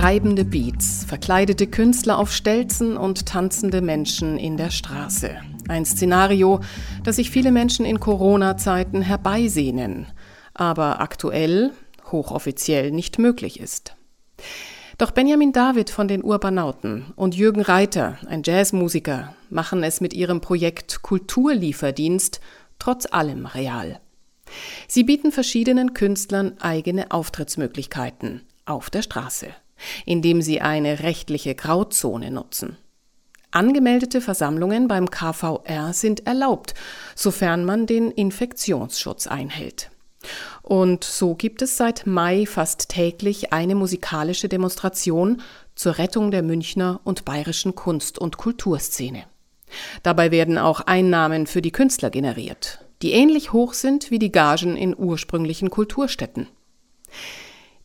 treibende Beats, verkleidete Künstler auf Stelzen und tanzende Menschen in der Straße. Ein Szenario, das sich viele Menschen in Corona-Zeiten herbeisehnen, aber aktuell hochoffiziell nicht möglich ist. Doch Benjamin David von den Urbanauten und Jürgen Reiter, ein Jazzmusiker, machen es mit ihrem Projekt Kulturlieferdienst trotz allem real. Sie bieten verschiedenen Künstlern eigene Auftrittsmöglichkeiten auf der Straße, indem sie eine rechtliche Grauzone nutzen. Angemeldete Versammlungen beim KVR sind erlaubt, sofern man den Infektionsschutz einhält. Und so gibt es seit Mai fast täglich eine musikalische Demonstration zur Rettung der Münchner und bayerischen Kunst- und Kulturszene. Dabei werden auch Einnahmen für die Künstler generiert, die ähnlich hoch sind wie die Gagen in ursprünglichen Kulturstätten.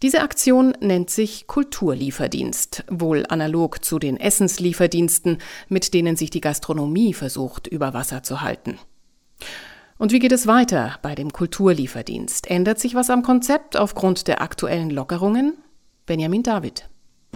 Diese Aktion nennt sich Kulturlieferdienst, wohl analog zu den Essenslieferdiensten, mit denen sich die Gastronomie versucht, über Wasser zu halten. Und wie geht es weiter bei dem Kulturlieferdienst? Ändert sich was am Konzept aufgrund der aktuellen Lockerungen? Benjamin David.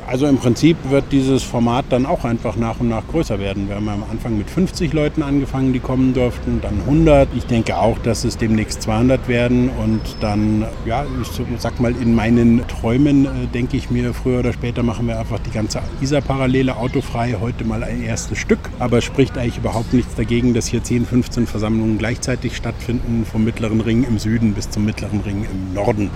Also im Prinzip wird dieses Format dann auch einfach nach und nach größer werden. Wir haben am Anfang mit 50 Leuten angefangen, die kommen durften, dann 100. Ich denke auch, dass es demnächst 200 werden und dann, ja, ich sag mal, in meinen Träumen äh, denke ich mir, früher oder später machen wir einfach die ganze Isar-Parallele autofrei, heute mal ein erstes Stück. Aber es spricht eigentlich überhaupt nichts dagegen, dass hier 10, 15 Versammlungen gleichzeitig stattfinden, vom Mittleren Ring im Süden bis zum Mittleren Ring im Norden.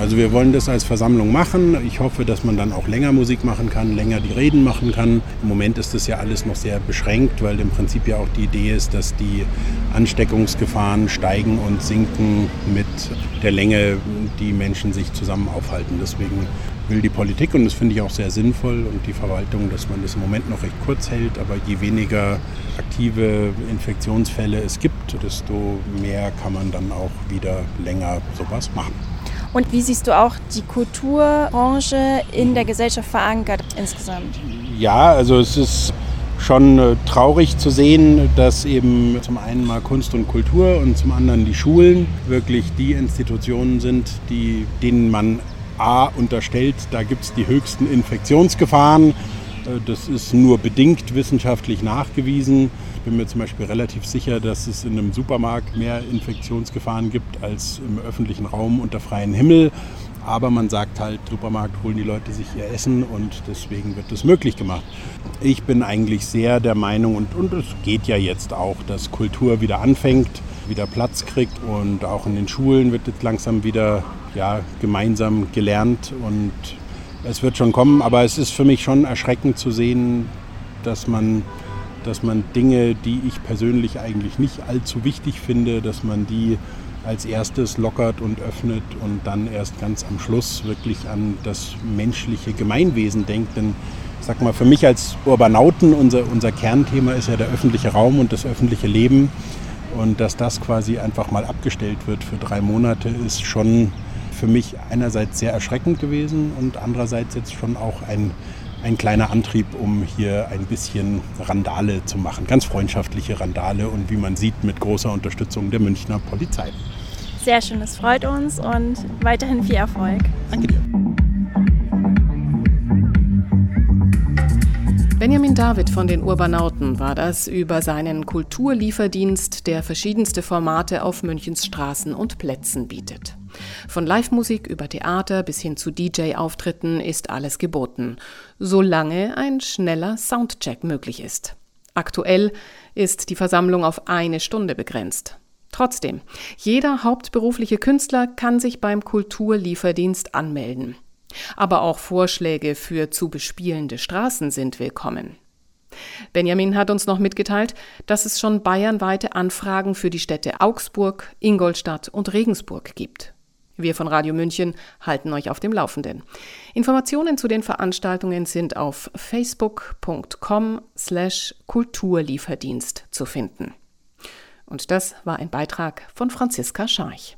Also wir wollen das als Versammlung machen. Ich hoffe, dass man dann auch länger muss Musik machen kann, länger die Reden machen kann. Im Moment ist das ja alles noch sehr beschränkt, weil im Prinzip ja auch die Idee ist, dass die Ansteckungsgefahren steigen und sinken mit der Länge, die Menschen sich zusammen aufhalten. Deswegen will die Politik, und das finde ich auch sehr sinnvoll, und die Verwaltung, dass man das im Moment noch recht kurz hält, aber je weniger aktive Infektionsfälle es gibt, desto mehr kann man dann auch wieder länger sowas machen. Und wie siehst du auch die Kulturbranche in der Gesellschaft verankert insgesamt? Ja, also es ist schon äh, traurig zu sehen, dass eben zum einen mal Kunst und Kultur und zum anderen die Schulen wirklich die Institutionen sind, die, denen man A unterstellt, da gibt es die höchsten Infektionsgefahren. Äh, das ist nur bedingt wissenschaftlich nachgewiesen bin mir zum Beispiel relativ sicher, dass es in einem Supermarkt mehr Infektionsgefahren gibt als im öffentlichen Raum unter freiem Himmel. Aber man sagt halt, Supermarkt holen die Leute sich ihr Essen und deswegen wird das möglich gemacht. Ich bin eigentlich sehr der Meinung, und, und es geht ja jetzt auch, dass Kultur wieder anfängt, wieder Platz kriegt und auch in den Schulen wird jetzt langsam wieder ja, gemeinsam gelernt und es wird schon kommen. Aber es ist für mich schon erschreckend zu sehen, dass man dass man Dinge, die ich persönlich eigentlich nicht allzu wichtig finde, dass man die als erstes lockert und öffnet und dann erst ganz am Schluss wirklich an das menschliche Gemeinwesen denkt. Denn ich sag mal, für mich als Urbanauten, unser, unser Kernthema ist ja der öffentliche Raum und das öffentliche Leben. Und dass das quasi einfach mal abgestellt wird für drei Monate, ist schon für mich einerseits sehr erschreckend gewesen und andererseits jetzt schon auch ein ein kleiner Antrieb, um hier ein bisschen Randale zu machen. Ganz freundschaftliche Randale und wie man sieht, mit großer Unterstützung der Münchner Polizei. Sehr schön, das freut uns und weiterhin viel Erfolg. Danke dir. Benjamin David von den Urbanauten war das über seinen Kulturlieferdienst, der verschiedenste Formate auf Münchens Straßen und Plätzen bietet. Von Live-Musik über Theater bis hin zu DJ-Auftritten ist alles geboten, solange ein schneller Soundcheck möglich ist. Aktuell ist die Versammlung auf eine Stunde begrenzt. Trotzdem, jeder hauptberufliche Künstler kann sich beim Kulturlieferdienst anmelden. Aber auch Vorschläge für zu bespielende Straßen sind willkommen. Benjamin hat uns noch mitgeteilt, dass es schon bayernweite Anfragen für die Städte Augsburg, Ingolstadt und Regensburg gibt. Wir von Radio München halten euch auf dem Laufenden. Informationen zu den Veranstaltungen sind auf facebook.com slash Kulturlieferdienst zu finden. Und das war ein Beitrag von Franziska Scharch.